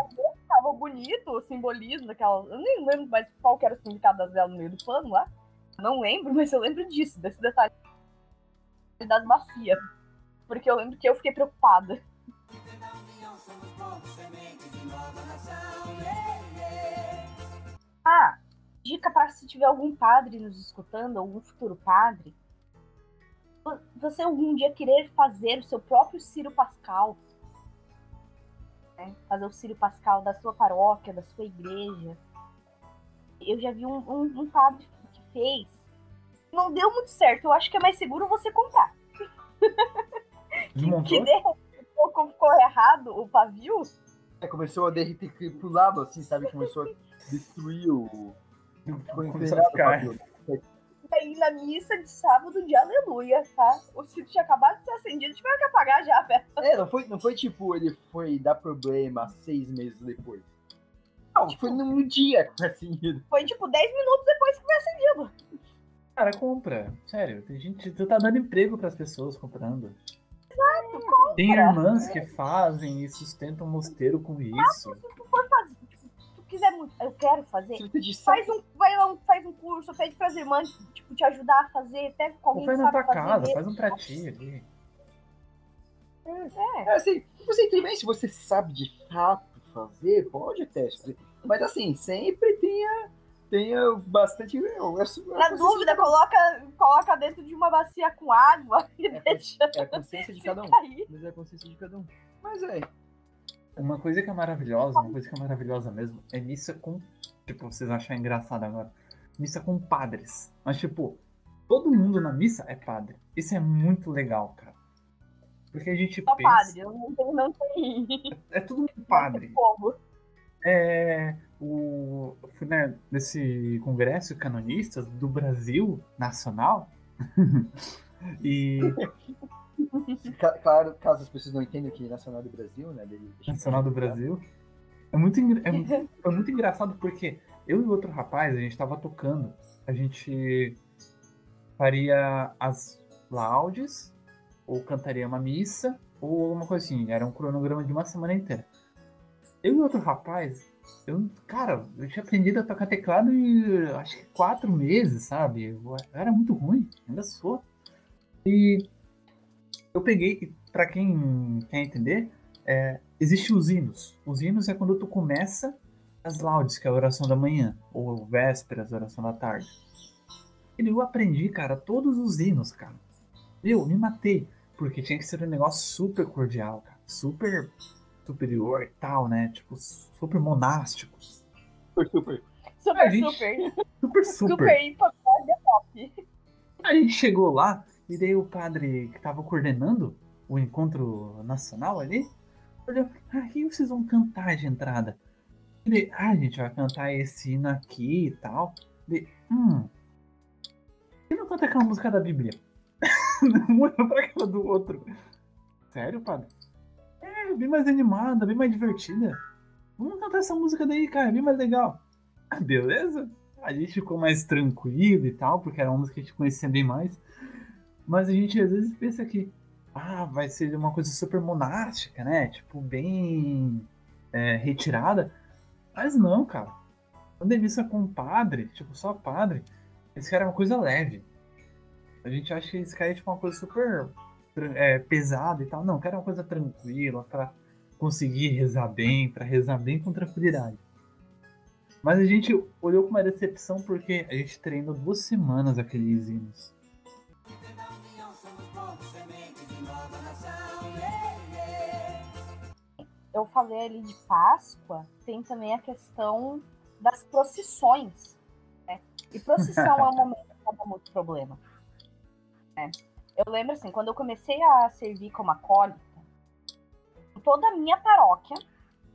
tava bonito o simbolismo daquela. Eu nem lembro mais qual que era o significado das velas no meio do pano lá. Não lembro, mas eu lembro disso, desse detalhe das bacias. Porque eu lembro que eu fiquei preocupada. Ah, dica para se tiver algum padre nos escutando, algum futuro padre. vo- Você algum dia querer fazer o seu próprio Ciro Pascal né? fazer o Círio Pascal da sua paróquia, da sua igreja. Eu já vi um, um- um padre fez. Não deu muito certo. Eu acho que é mais seguro você comprar. Que Desmontou? de repente ficou, ficou errado o pavio. É, começou a derreter pro lado, assim, sabe? Começou a destruir o. Ficou Começou a envenenado, ficar. Fabio. E aí na missa de sábado de aleluia, tá? O Círio tinha acabado de ser acendido, tiveram que apagar já, velho. É, não foi, não foi tipo, ele foi dar problema seis meses depois. Não, foi no dia que foi acendido. Foi tipo 10 minutos depois que foi acendido. Cara, compra. Sério, tem gente. Tu tá dando emprego pras pessoas comprando. Tem irmãs que fazem e sustentam um mosteiro com isso. Se tu for fazer, tipo, se tu quiser muito, eu quero fazer, faz um, vai lá, faz um curso, pede pras irmãs, tipo, te ajudar a fazer, pega com Ou alguém faz que na sabe tua fazer. casa, mesmo. faz um pra ti ali. É, assim, você também, se você sabe de fato fazer, pode até fazer. Mas assim, sempre tenha, tenha bastante. eu- eu- eu- Na dúvida, coloca, coloca dentro de uma bacia com água e É, deixa É a consciência de cada um. cair. Mas é a consciência de cada um. Mas é. Uma coisa que é maravilhosa, uma coisa que é maravilhosa mesmo, é missa com. Tipo, vocês acham engraçado agora. Missa com padres. Mas, tipo, todo mundo na missa é padre. Isso é muito legal, cara. Porque a gente Só pensa. padre, eu não tenho, não tem É todo mundo padre. como. É. O, eu fui né, nesse congresso canonistas do Brasil Nacional. e. Claro, caso as pessoas não entendam que Nacional do Brasil, né? Dele, Nacional do Brasil. É muito, é, foi muito engraçado porque eu e outro rapaz, a gente tava tocando. A gente faria as laudes, ou cantaria uma missa, ou uma coisa assim. Era um cronograma de uma semana inteira. Eu e outro rapaz, eu, cara, eu tinha aprendido a tocar teclado em acho que quatro meses, sabe? Eu era muito ruim, ainda sou. E Eu peguei, para quem quer entender, é, existe os hinos. Os hinos é quando tu começa as laudes, que é a oração da manhã, ou vésperas, a oração da tarde. E eu aprendi, cara, todos os hinos, cara. Eu me matei, porque tinha que ser um negócio super cordial, cara. Super superior e tal, né? Tipo, super monástico. Super, super. Super, gente- super. Super, super. Super hiper pop. A gente chegou lá e daí o padre que tava coordenando o encontro nacional ali, olhou, ah, o que vocês vão cantar de entrada? Ele, ah, a gente vai cantar esse hino aqui e tal. Ele, hum, que não canta aquela música da Bíblia? um olhou pra cara do outro. Sério, padre? É, bem mais animada, bem mais divertida. Vamos cantar essa música daí, cara, é bem mais legal. Ah, beleza? A gente ficou mais tranquilo e tal, porque era uma música que a gente conhecia bem mais. Mas a gente às vezes pensa que ah, vai ser uma coisa super monástica, né? Tipo, bem é, retirada. Mas não, cara. Quando é vista com padre, tipo, só padre, esse cara é uma coisa leve. A gente acha que esse cara é tipo uma coisa super é, pesada e tal. Não, o cara é uma coisa tranquila pra conseguir rezar bem, pra rezar bem com tranquilidade. Mas a gente olhou com uma decepção porque a gente treinou duas semanas aqueles hinos. Eu falei ali de Páscoa, tem também a questão das procissões. Né? E procissão é um momento que dá muito problema. né? Eu lembro assim, quando eu comecei a servir como acólita, toda a minha paróquia,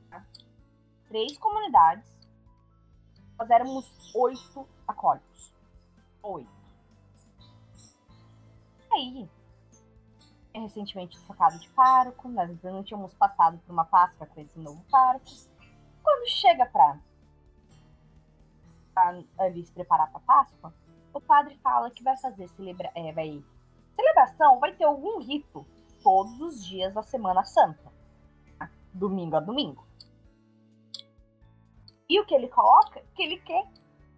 tá? três comunidades, nós éramos oito acólitos. Oito. Aí, é recentemente trocado de pároco, nós não tínhamos passado por uma Páscoa com esse novo pároco. Quando chega pra ali se preparar pra Páscoa, o padre fala que vai fazer celebra é, vai, celebração, vai ter algum rito todos os dias da Semana Santa, domingo a domingo. E o que ele coloca? Que ele quer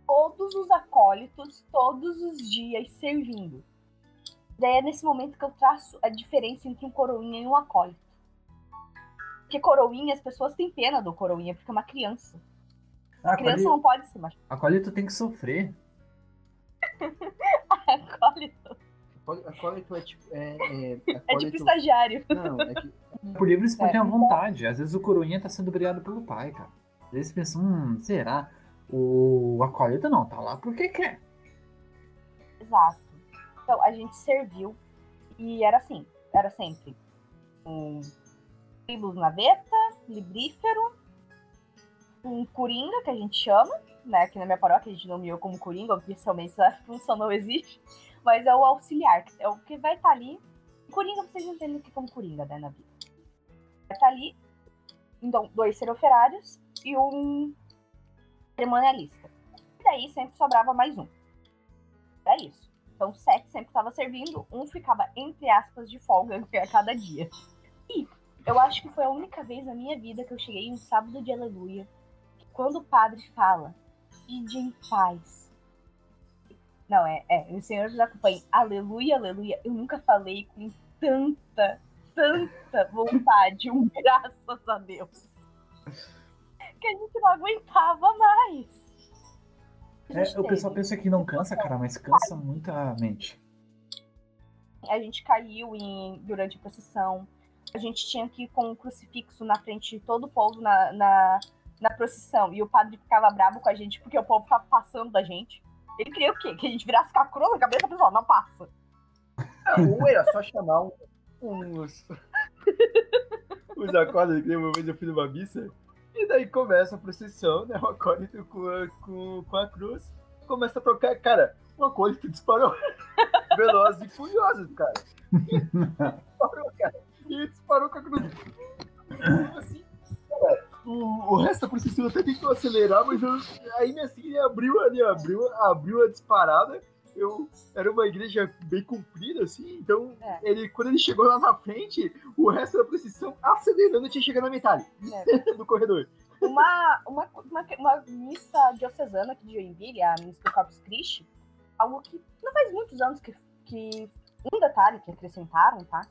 todos os acólitos, todos os dias servindo. Daí é nesse momento que eu traço a diferença entre um coroinha e um acólito. Porque coroinha, as pessoas têm pena do coroinha, porque é uma criança. Ah, criança acólito, não pode se machucar. acólito tem que sofrer. Acólito Acólito é tipo. É, é, é tipo acólito- estagiário. Não, é que. Por livre e espontânea É. vontade. Às vezes o coroinha tá sendo obrigado pelo pai, cara. Às vezes pensa, hum, será? O acólito não, tá lá porque quer. Exato. Então, a gente serviu e era assim, era sempre um tribus na veta, librífero, um coringa, que a gente chama, né? Aqui na minha paróquia a gente nomeou como coringa, oficialmente essa função não existe, mas é o auxiliar, que é o que vai estar ali. Coringa, vocês entendem o que é como coringa, né, na vida. Vai estar ali, então, dois seroferários e um cerimonialista. E daí sempre sobrava mais um. Era isso. Então, sete sempre estava servindo, um ficava, entre aspas, de folga a cada dia. E eu acho que foi a única vez na minha vida que eu cheguei um sábado de aleluia, que quando o padre fala, ide em paz. Não, é, é, o Senhor nos acompanhe, aleluia, aleluia. Eu nunca falei com tanta, tanta vontade, um graças a Deus. Que a gente não aguentava mais. É, o pessoal pensa que não cansa, cara, mas cansa muito a mente. a gente caiu em, durante a procissão. A gente tinha que ir com um crucifixo na frente de todo o povo na, na, na procissão. E o padre ficava bravo com a gente porque o povo ficava passando da gente. Ele queria o quê? Que a gente virasse com a cruz na cabeça, pessoal, não passa. Ou era só chamar um, uns. os acólitos, que uma vez eu fui numa missa. E daí começa a procissão, né? O acólito com a, com, com a cruz. Começa a tocar. Cara, o acólito disparou. Veloz e furioso, cara. E disparou, cara. E disparou com a cruz. Assim, o, o resto da procissão até tentou acelerar, mas eu, aí assim ele abriu ali, abriu, abriu a disparada. Eu, era uma igreja bem comprida, assim, então É. ele, quando ele chegou lá na frente, o resto da procissão acelerando tinha chegado na metade do corredor. Uma, uma, uma, uma missa diocesana aqui de Joinville, a missa do Corpus Christi, algo que não faz muitos anos que, que um detalhe que acrescentaram, tá?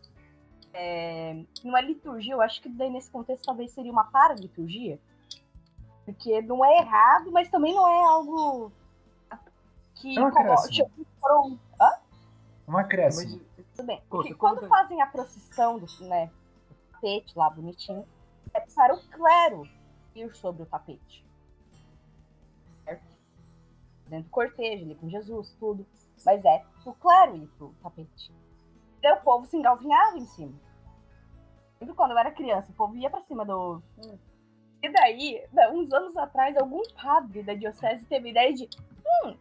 É, não é liturgia, eu acho que daí nesse contexto talvez seria uma paraliturgia. Porque não é errado, mas também não é algo que É um acréscimo. tipo, foram- Hã? Um acréscimo. Tudo bem. Conta, Porque conta. quando fazem a procissão do né, tapete lá bonitinho, é para o clero ir sobre o tapete. Certo? Dentro do cortejo, ali com Jesus, tudo. Mas é pro clero ir pro tapete. Daí o povo se engalvinhava em cima. Lembro quando eu era criança, o povo ia pra cima do. E daí, uns anos atrás, algum padre da diocese teve a ideia de. Hum,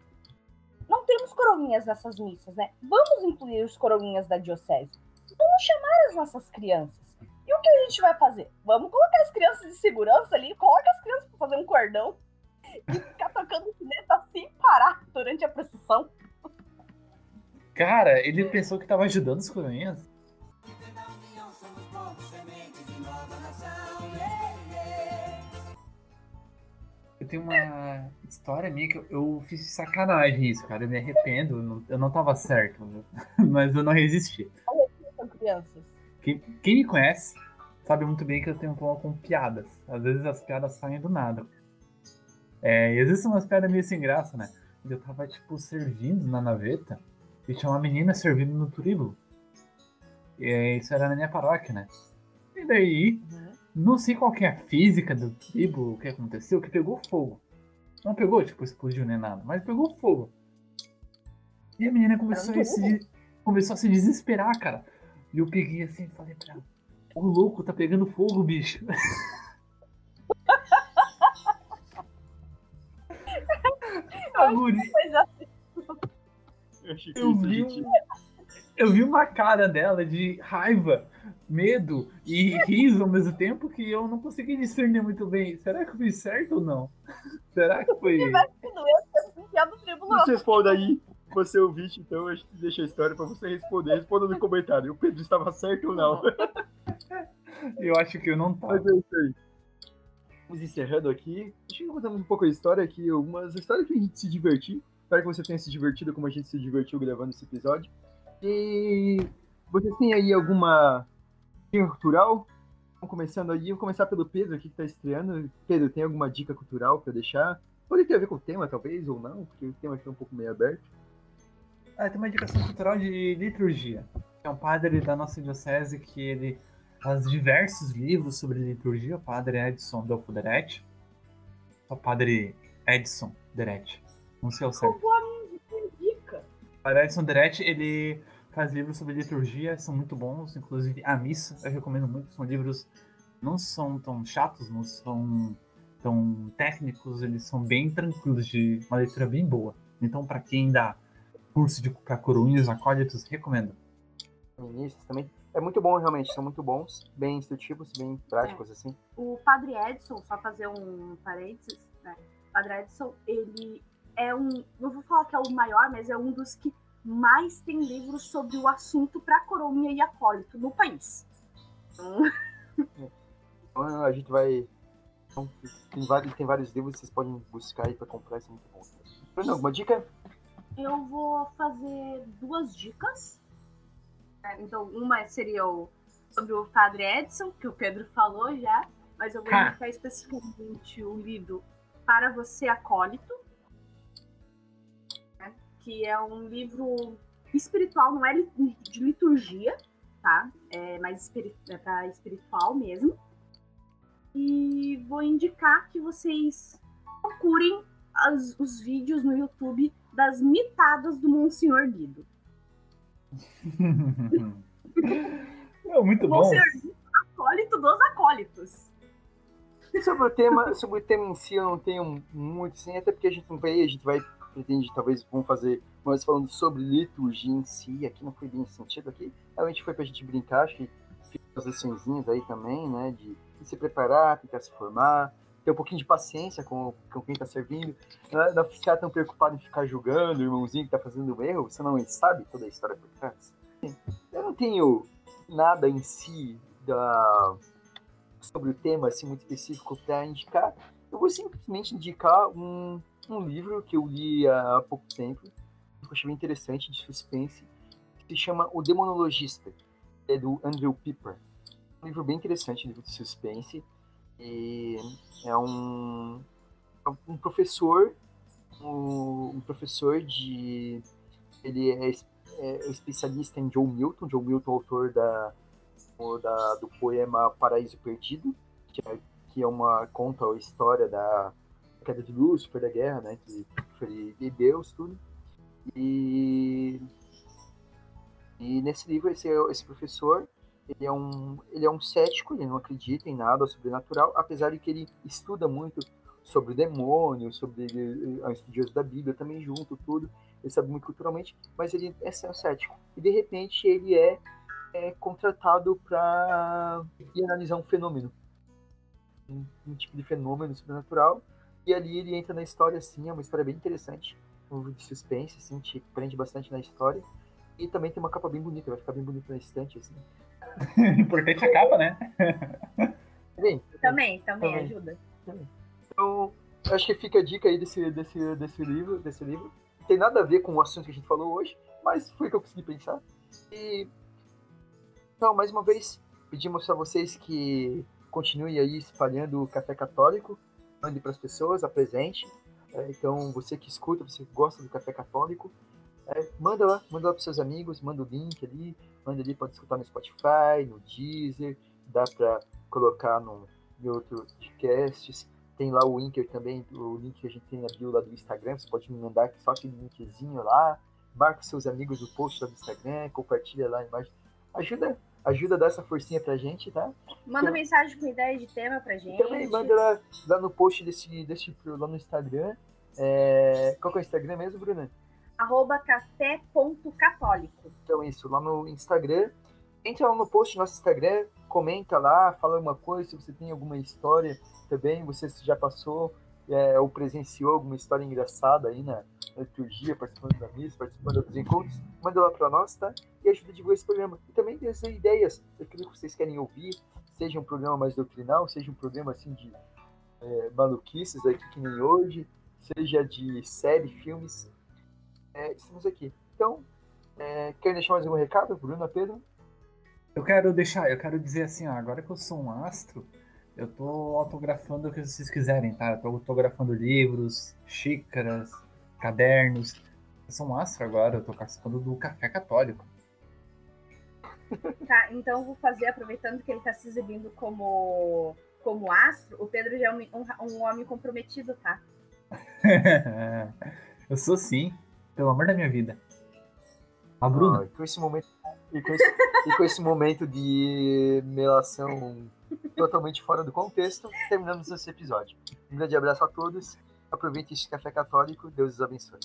não temos coroinhas nessas missas, né? Vamos incluir os coroinhas da diocese. Vamos chamar as nossas crianças. E o que a gente vai fazer? Vamos colocar as crianças de segurança ali, coloca as crianças pra fazer um cordão e ficar tocando sineta sem parar durante a procissão. Cara, ele pensou que tava ajudando os coroinhas? Eu tenho uma história minha que eu, eu fiz sacanagem isso, cara. Eu me arrependo. Eu não, eu não tava certo, mas eu não resisti. São crianças. Quem, quem me conhece sabe muito bem que eu tenho um problema com piadas. Às vezes as piadas saem do nada. É, e existem umas piadas meio sem graça, né? Eu tava, tipo, servindo na naveta e tinha uma menina servindo no turíbulo. E é, isso era na minha paróquia, né? E daí, não sei qual que é a física do turíbulo, o que aconteceu, que pegou fogo. Não pegou, tipo, explodiu nem nada, mas pegou fogo. E a menina começou, a se, começou a se desesperar, cara. E eu peguei assim e falei pra ela, o louco, tá pegando fogo, bicho. A Eu, vi, um- eu vi uma cara dela de raiva, medo e riso ao mesmo tempo que eu não consegui discernir muito bem. Será que eu fiz certo ou não? Será que foi. eu tribunal. Você responda aí, você ouvinte, então a gente deixa a história pra você responder. Responda no comentário. O Pedro estava certo ou não? Eu acho que eu não tava. Mas é isso aí. Vamos encerrando aqui. Acho que contamos um pouco a história aqui, algumas histórias que a gente se divertiu. Espero que você tenha se divertido como a gente se divertiu gravando esse episódio. E vocês têm aí alguma cultural? Vamos começando aí. Vou começar pelo Pedro aqui que tá estreando. Pedro, tem alguma dica cultural pra deixar? Pode ter a ver com o tema, talvez, ou não, porque o tema aqui é um pouco meio aberto. Ah, tem uma indicação cultural de liturgia. É um padre da nossa diocese que ele faz diversos livros sobre liturgia, o padre Edson Dolfo Deretti. O padre Edson Deretti. Não sei o certo. Dica? O padre Edson Deretti, ele faz livros sobre liturgia, são muito bons, inclusive a missa, eu recomendo muito, são livros não são tão chatos, não são tão técnicos, eles são bem tranquilos, de uma leitura bem boa. Então, para quem dá curso de para coroinhas, acólitos, recomendo. Feministas também. É muito bom, realmente, são muito bons, bem instrutivos, bem práticos, assim. O Padre Edson, só fazer um parênteses, né? O Padre Edson, ele é um, não vou falar que é o maior, mas é um dos que mais tem livros sobre o assunto para coroinha e acólito no país. Então, Então a gente vai. então, Tem vários, tem vários livros, vocês podem buscar aí pra comprar, isso é muito bom. Bruno, alguma dica? eu vou fazer duas dicas. É, Então, uma seria o, sobre o Padre Edson, que o Pedro falou já, mas eu vou Ha. indicar especificamente o livro Para Você Acólito, que é um livro espiritual, não é de liturgia, tá? É mais espiri é espiritual mesmo. E vou indicar que vocês procurem as- os vídeos no YouTube das mitadas do Monsenhor Guido. é muito bom. Monsenhor Guido, acólito dos acólitos. Sobre o tema, sobre o tema em si, eu não tenho muito, sim, até porque a gente não vai, a gente vai, pretende, talvez, vamos fazer, mas falando sobre liturgia em si, aqui não foi bem sentido aqui, realmente foi pra gente brincar, acho que fiz umas liçõezinhas aí também, né, de, se preparar, tentar se formar, ter um pouquinho de paciência com, com quem tá servindo, não, não ficar tão preocupado em ficar julgando o irmãozinho que tá fazendo erro, você não sabe toda a história por trás. Eu não tenho nada em si da sobre o tema assim, muito específico para indicar, eu vou simplesmente indicar um, um livro que eu li há pouco tempo, que eu achei bem interessante, de suspense, que se chama O Demonologista. é do Andrew Piper. Um livro bem interessante, um livro de suspense. E é um, é um professor, um, um professor de. Ele é, é, especialista em John Milton. John Milton, autor da, da, do poema Paraíso Perdido, que é, que é uma conta a história da queda de Lúcifer, da guerra, né? Que foi de Deus, tudo. E, e nesse livro, esse, esse professor, ele é, um, ele é um cético, ele não acredita em nada sobrenatural, apesar de que ele estuda muito sobre o demônio, sobre um estudioso da Bíblia também junto, tudo. Ele sabe muito culturalmente, mas ele é cético. E de repente ele é, é contratado para analisar um fenômeno. Um, um, tipo de fenômeno sobrenatural. E ali ele entra na história, assim, é uma história bem interessante um de suspense, assim, te prende bastante na história. E também tem uma capa bem bonita, vai ficar bem bonita na estante, assim. Importante a capa, né? Bem, também, também, também, ajuda. Também. Então, acho que fica a dica aí desse, desse, desse livro, desse livro. Não tem nada a ver com o assunto que a gente falou hoje, mas foi o que eu consegui pensar. E então, mais uma vez, pedimos a vocês que continuem aí espalhando o café católico, mande para as pessoas, apresente. É, então, você que escuta, você que gosta do café católico, é, manda lá, manda lá para seus amigos, manda o link ali, manda ali, pode escutar no Spotify, no Deezer, dá para colocar no, em outros podcasts. Tem lá o Inker também, o link que a gente tem na bio lá do Instagram, você pode me mandar só aquele linkzinho lá, marca seus amigos no post lá do Instagram, compartilha lá embaixo. Ajuda, ajuda a dar essa forcinha pra gente, tá? Manda então, mensagem com ideia de tema pra gente. Também manda lá, lá no post desse, desse lá no Instagram. É... Qual que é o Instagram mesmo, Bruna? Arroba café.católico. Então isso, lá no Instagram. Entra lá no post do nosso Instagram, comenta lá, fala alguma coisa, se você tem alguma história também, você já passou é, ou presenciou alguma história engraçada aí na, liturgia, participando da missa, participando dos encontros, manda lá para nós, tá? E ajuda a divulgar esse programa. E também dê ideias daquilo que vocês querem ouvir, seja um programa mais doutrinal, seja um programa assim de é, maluquices aqui que nem hoje, seja de série, filmes. É, estamos aqui. Então, é, quer deixar mais algum recado, Bruno, Pedro? Eu quero deixar, eu quero dizer assim, ó, agora que eu sou um astro, eu tô autografando o que vocês quiserem, tá? Eu tô autografando livros, xícaras, cadernos. Eu sou um astro agora, eu tô participando do Café Católico. Tá, então vou fazer, aproveitando que ele tá se exibindo como, como astro, o Pedro já é um, um, um homem comprometido, tá? eu sou sim, pelo amor da minha vida. A Bruna. Ah, e, com esse momento, e, com esse, e com esse momento de melação totalmente fora do contexto, terminamos esse episódio. Um grande abraço a todos, aproveitem este café católico, Deus os abençoe.